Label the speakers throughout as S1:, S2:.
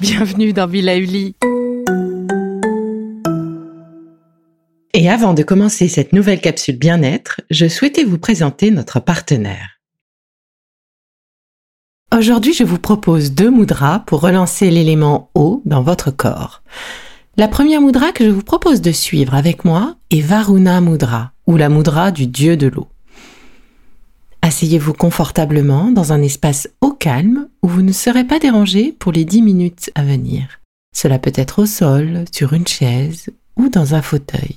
S1: Bienvenue dans Villa Uli. Et avant de commencer cette nouvelle capsule bien-être, je souhaitais vous présenter notre partenaire. Aujourd'hui, je vous propose deux moudras pour relancer l'élément eau dans votre corps. La première moudra que je vous propose de suivre avec moi est Varuna Mudra, ou la moudra du dieu de l'eau. Asseyez-vous confortablement dans un espace au calme où vous ne serez pas dérangé pour les dix minutes à venir. Cela peut être au sol, sur une chaise ou dans un fauteuil.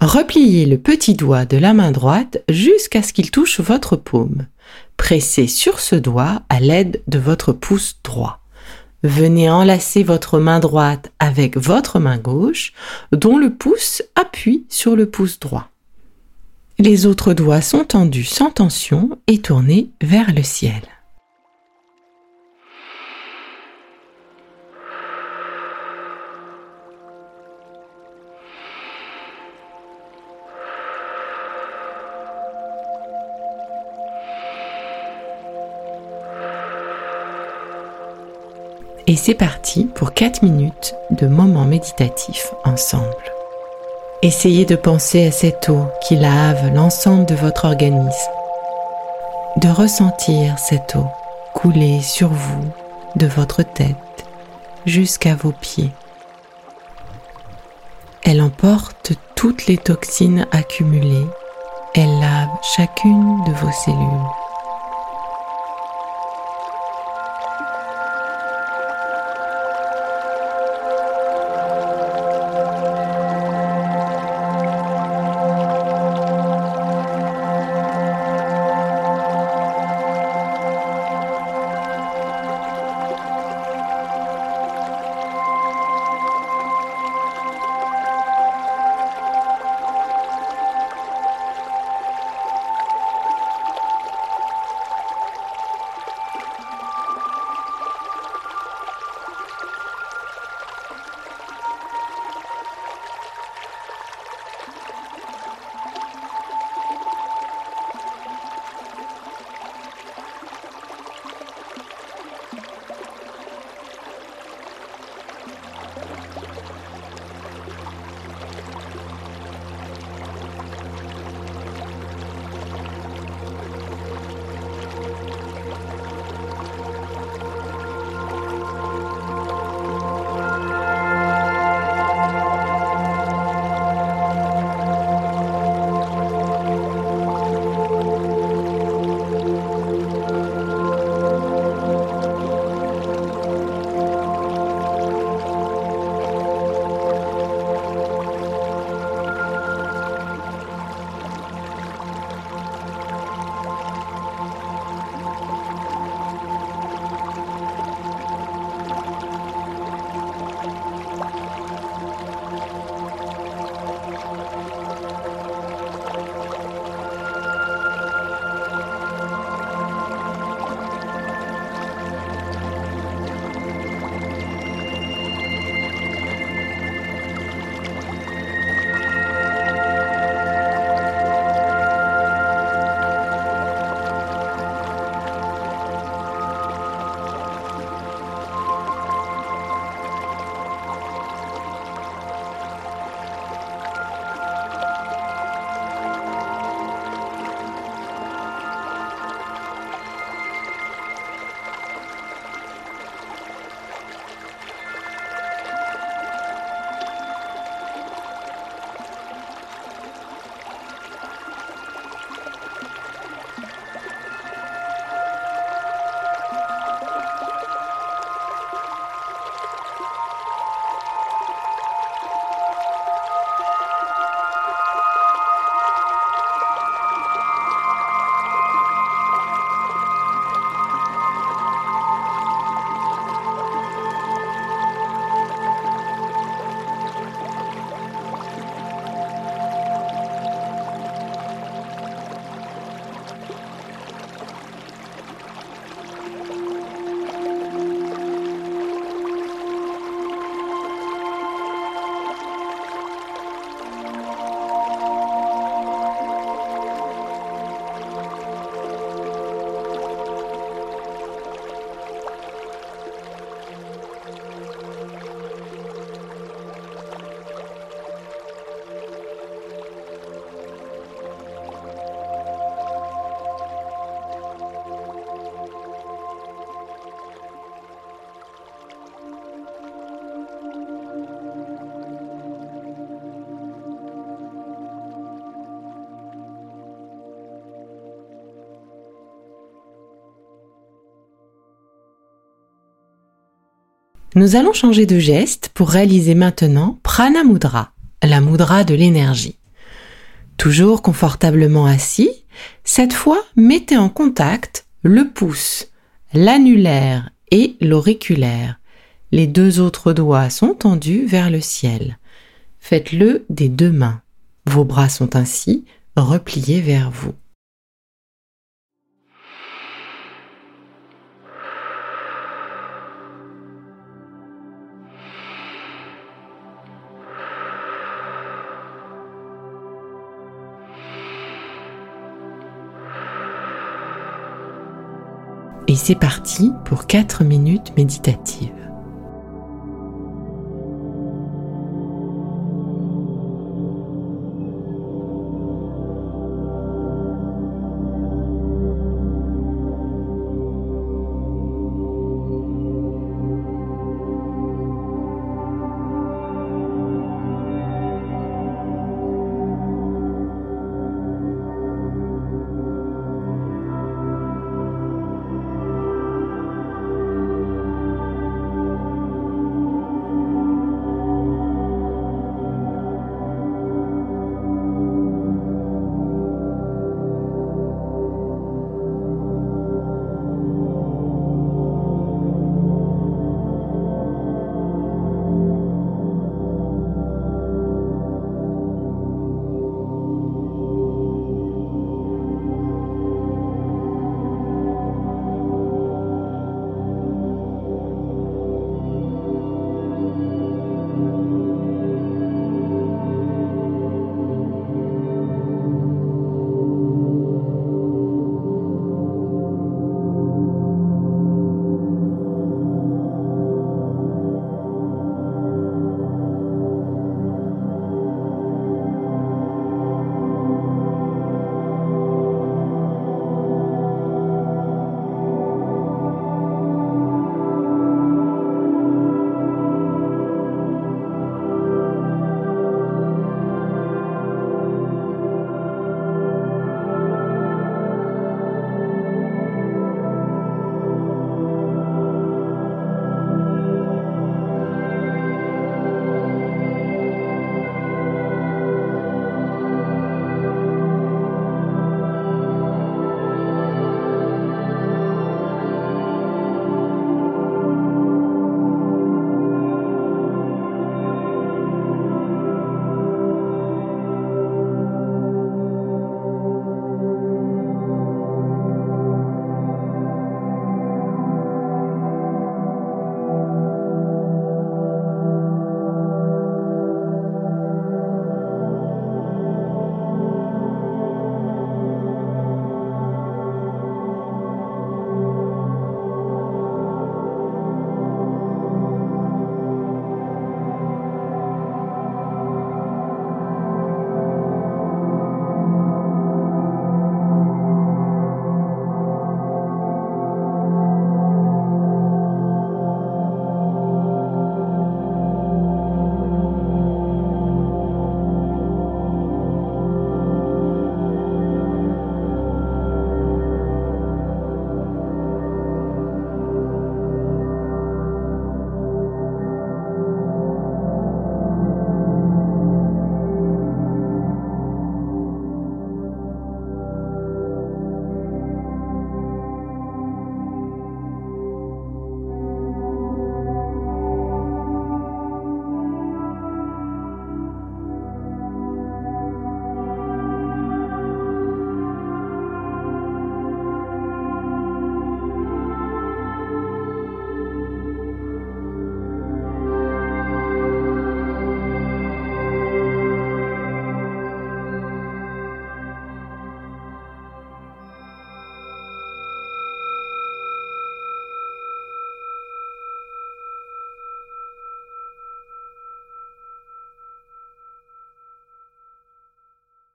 S1: Repliez le petit doigt de la main droite jusqu'à ce qu'il touche votre paume. Pressez sur ce doigt à l'aide de votre pouce droit. Venez enlacer votre main droite avec votre main gauche, dont le pouce appuie sur le pouce droit. Les autres doigts sont tendus sans tension et tournés vers le ciel. Et c'est parti pour 4 minutes de moments méditatifs ensemble. Essayez de penser à cette eau qui lave l'ensemble de votre organisme, de ressentir cette eau couler sur vous, de votre tête jusqu'à vos pieds. Elle emporte toutes les toxines accumulées, elle lave chacune de vos cellules. Nous allons changer de geste pour réaliser maintenant Prana Mudra, la mudra de l'énergie. Toujours confortablement assis, cette fois mettez en contact le pouce, l'annulaire et l'auriculaire. Les deux autres doigts sont tendus vers le ciel. Faites-le des deux mains. Vos bras sont ainsi repliés vers vous. Et c'est parti pour 4 minutes méditatives.